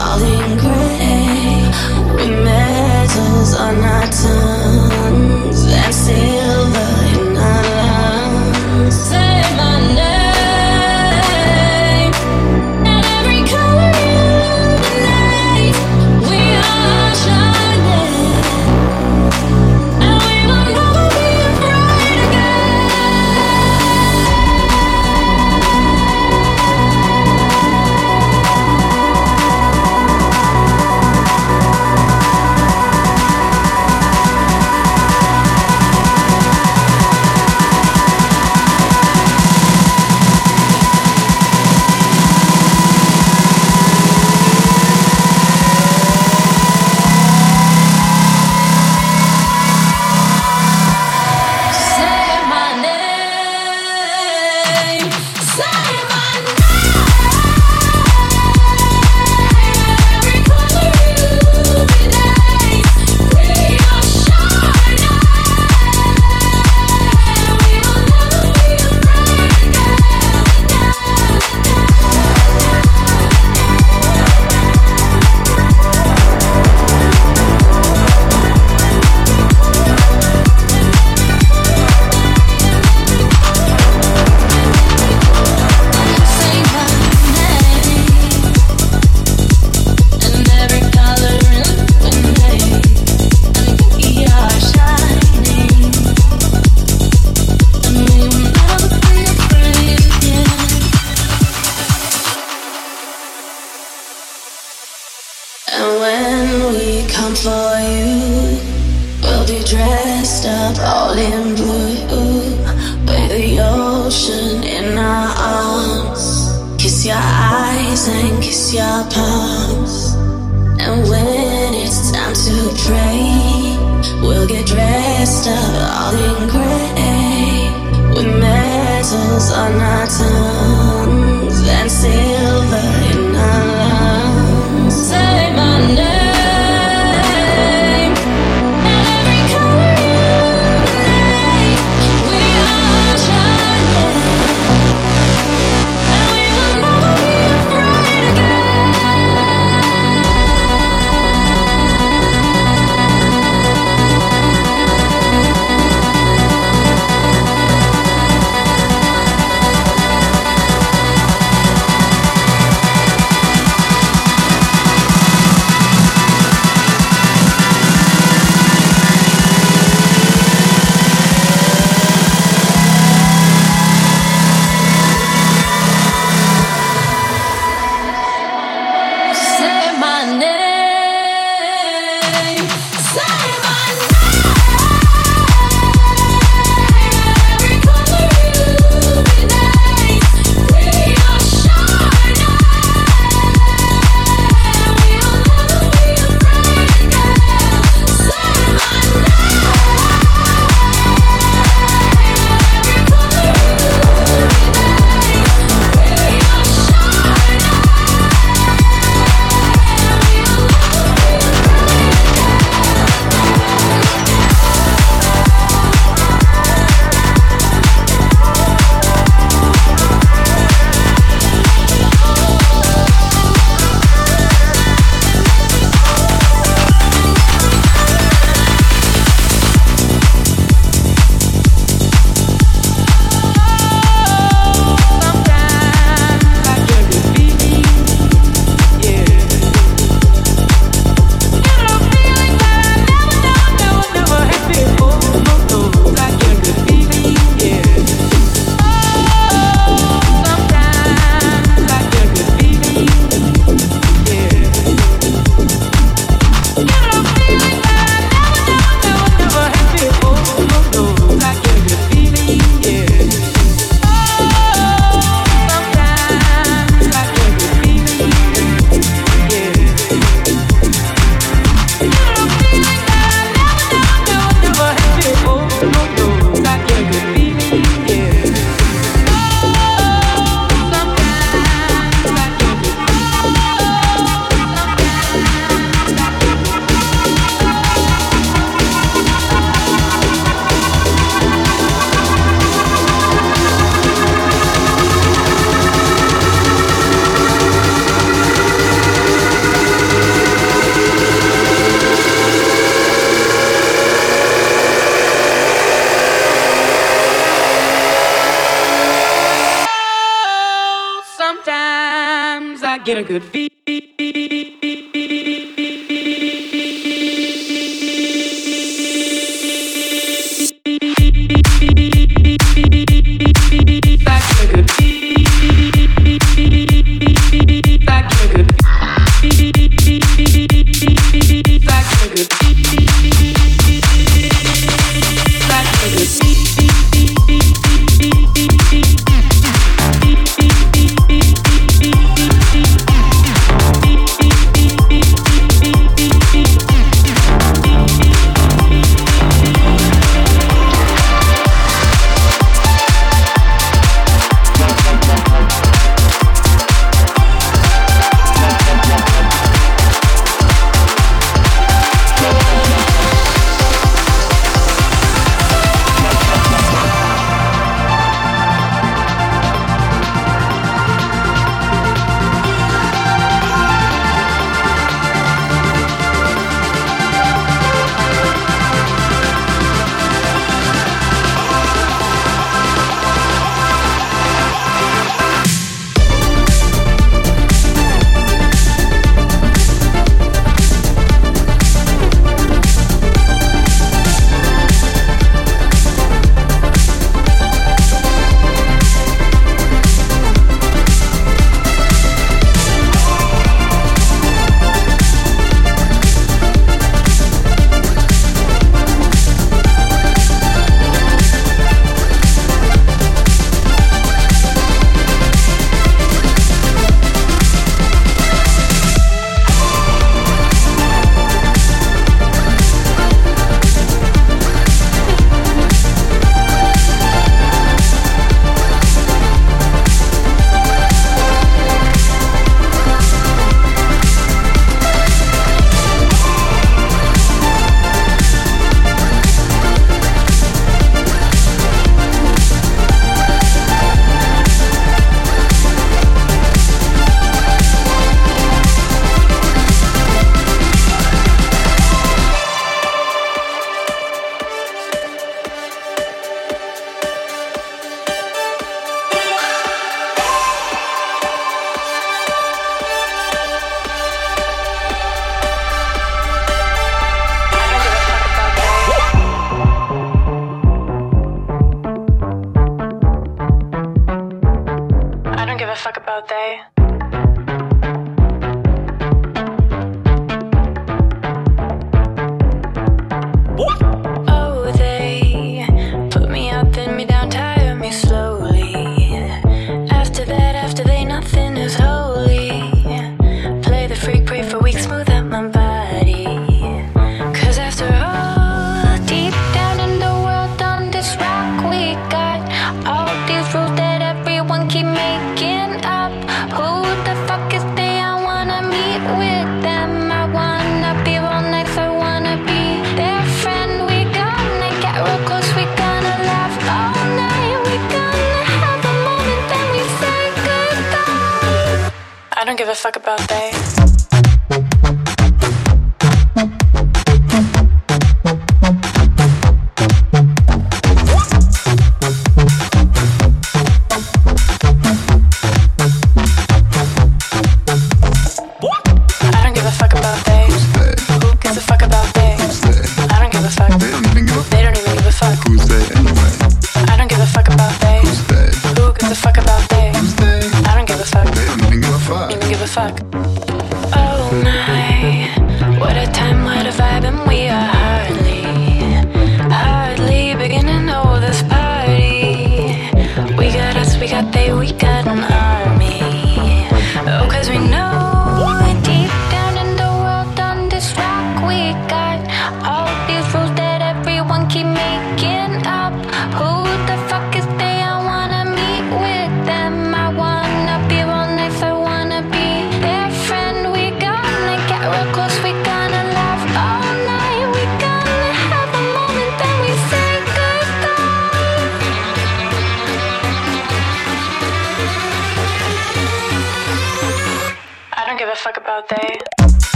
Calling your pulse. And when it's time to pray, we'll get dressed up all in gray with medals on our tongue.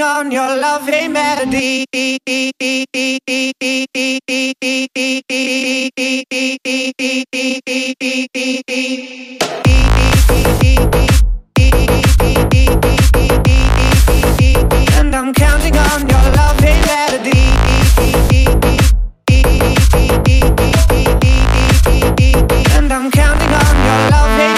on your loving melody. And I'm counting on your loving melody. And I'm counting on your melody.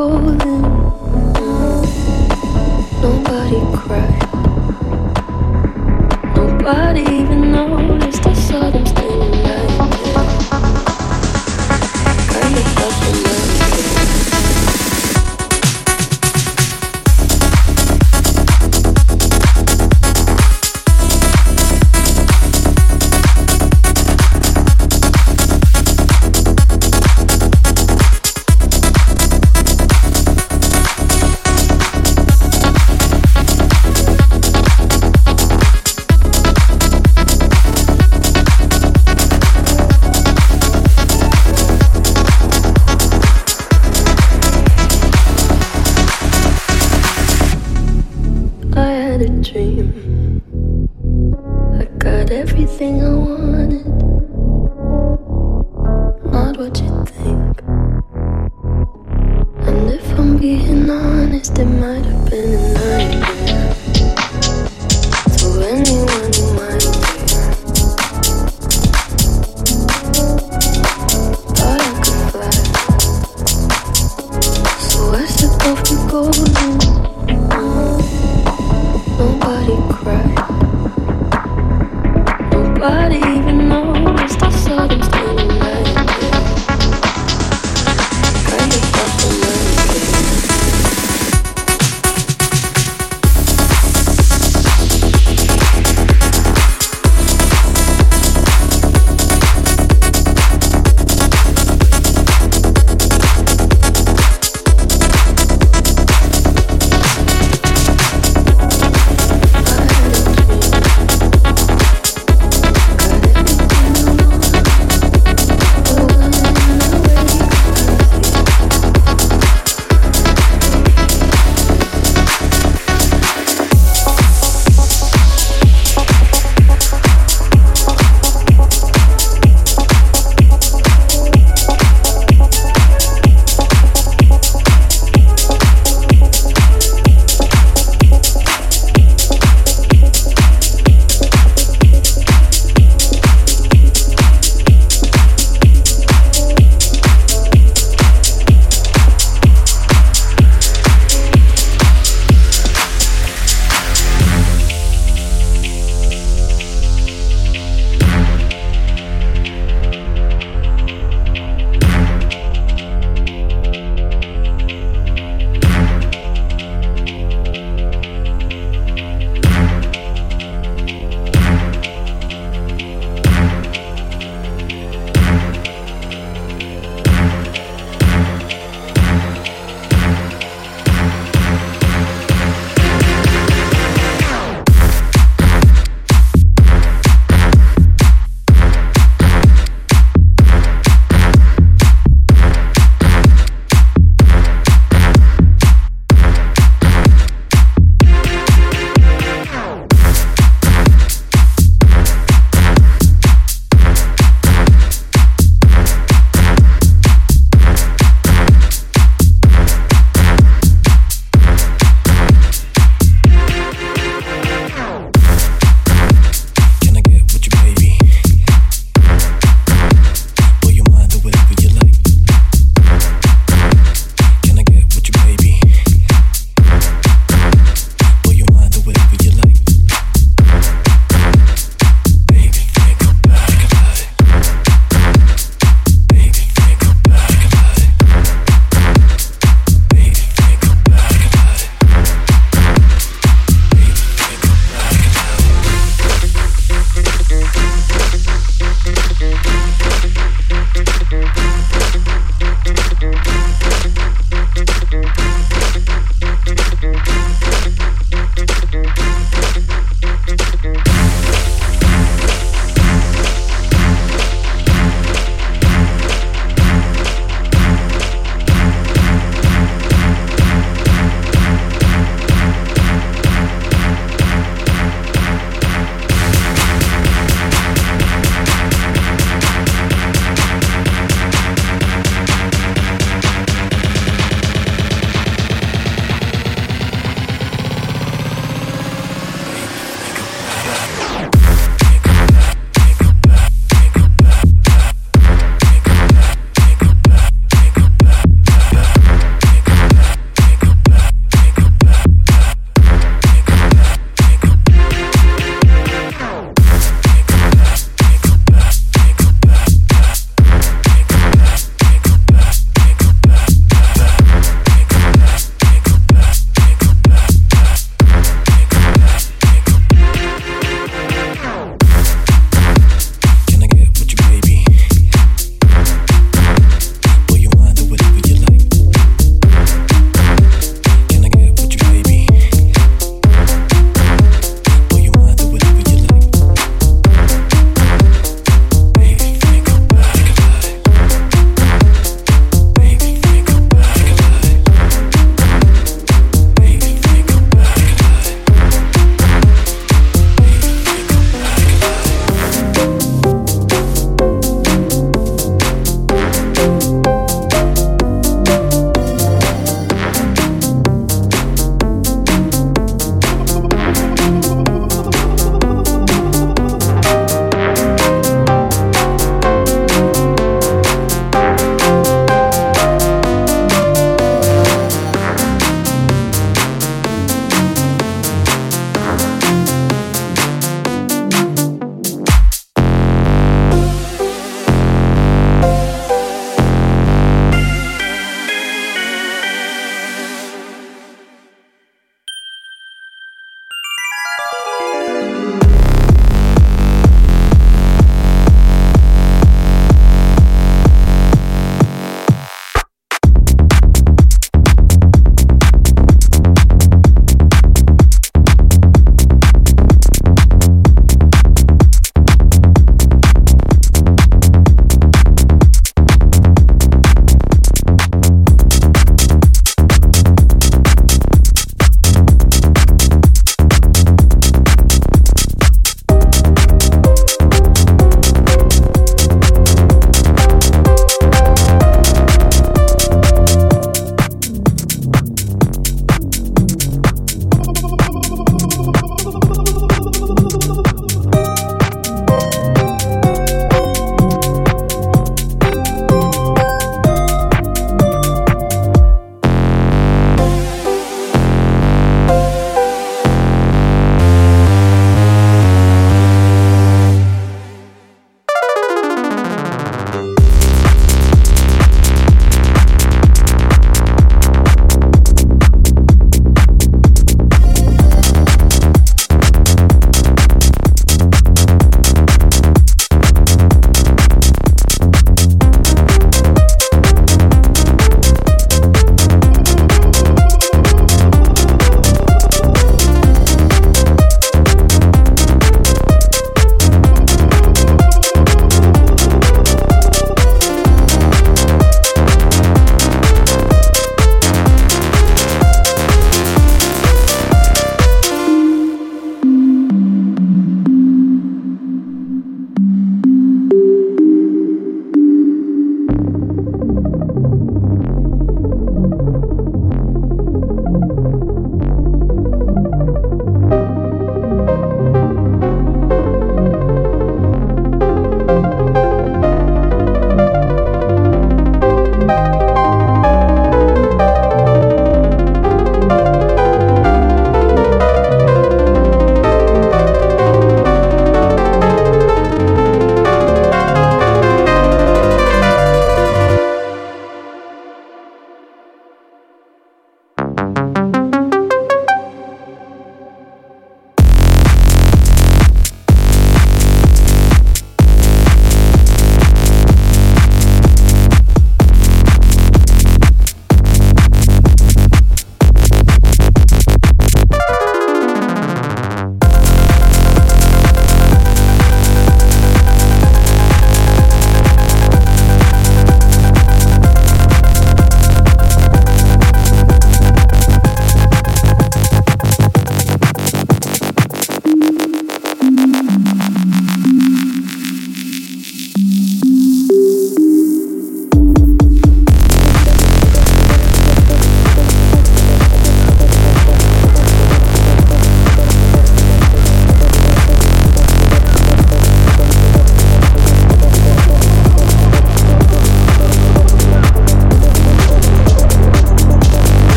cold